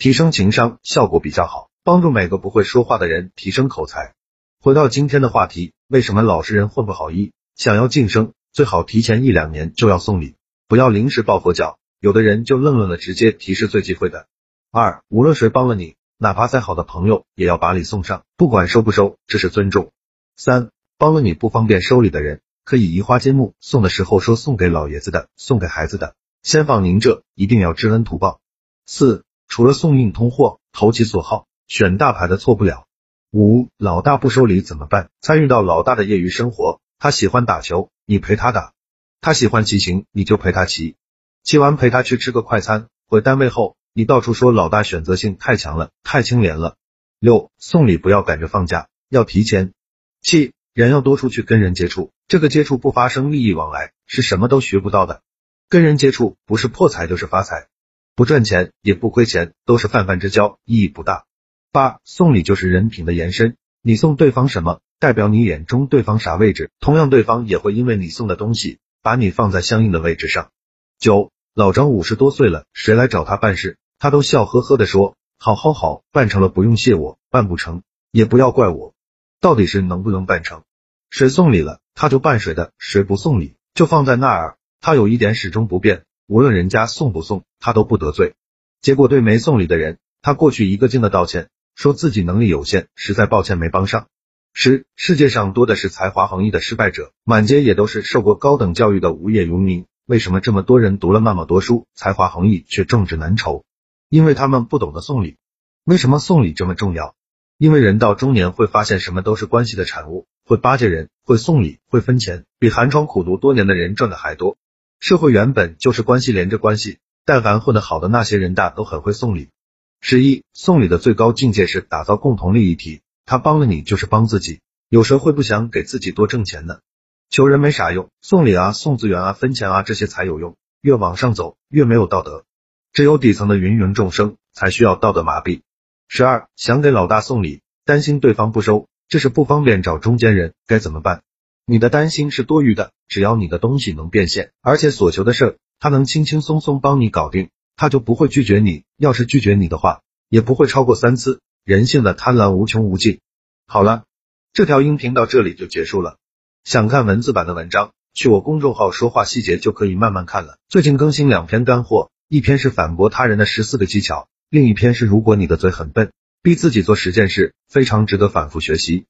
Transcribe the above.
提升情商效果比较好，帮助每个不会说话的人提升口才。回到今天的话题，为什么老实人混不好？一想要晋升，最好提前一两年就要送礼，不要临时抱佛脚。有的人就愣愣的直接提是最忌讳的。二无论谁帮了你，哪怕再好的朋友，也要把礼送上，不管收不收，这是尊重。三帮了你不方便收礼的人，可以移花接木，送的时候说送给老爷子的，送给孩子的，先放您这，一定要知恩图报。四除了送硬通货，投其所好，选大牌的错不了。五，老大不收礼怎么办？参与到老大的业余生活，他喜欢打球，你陪他打；他喜欢骑行，你就陪他骑。骑完陪他去吃个快餐，回单位后，你到处说老大选择性太强了，太清廉了。六，送礼不要赶着放假，要提前。七，人要多出去跟人接触，这个接触不发生利益往来，是什么都学不到的。跟人接触不是破财就是发财。不赚钱也不亏钱，都是泛泛之交，意义不大。八送礼就是人品的延伸，你送对方什么，代表你眼中对方啥位置，同样对方也会因为你送的东西，把你放在相应的位置上。九老张五十多岁了，谁来找他办事，他都笑呵呵的说，好好好，办成了不用谢我，办不成也不要怪我，到底是能不能办成？谁送礼了，他就办谁的，谁不送礼就放在那儿，他有一点始终不变。无论人家送不送，他都不得罪。结果对没送礼的人，他过去一个劲的道歉，说自己能力有限，实在抱歉没帮上。十，世界上多的是才华横溢的失败者，满街也都是受过高等教育的无业游民。为什么这么多人读了那么多书，才华横溢却正直难酬？因为他们不懂得送礼。为什么送礼这么重要？因为人到中年会发现什么都是关系的产物，会巴结人，会送礼，会分钱，比寒窗苦读多年的人赚的还多。社会原本就是关系连着关系，但凡混得好的那些人大都很会送礼。十一，送礼的最高境界是打造共同利益体，他帮了你就是帮自己，有谁会不想给自己多挣钱呢？求人没啥用，送礼啊、送资源啊、分钱啊这些才有用。越往上走越没有道德，只有底层的芸芸众生才需要道德麻痹。十二，想给老大送礼，担心对方不收，这是不方便找中间人，该怎么办？你的担心是多余的，只要你的东西能变现，而且所求的事他能轻轻松松帮你搞定，他就不会拒绝你。要是拒绝你的话，也不会超过三次。人性的贪婪无穷无尽。好了，这条音频到这里就结束了。想看文字版的文章，去我公众号说话细节就可以慢慢看了。最近更新两篇干货，一篇是反驳他人的十四个技巧，另一篇是如果你的嘴很笨，逼自己做十件事，非常值得反复学习。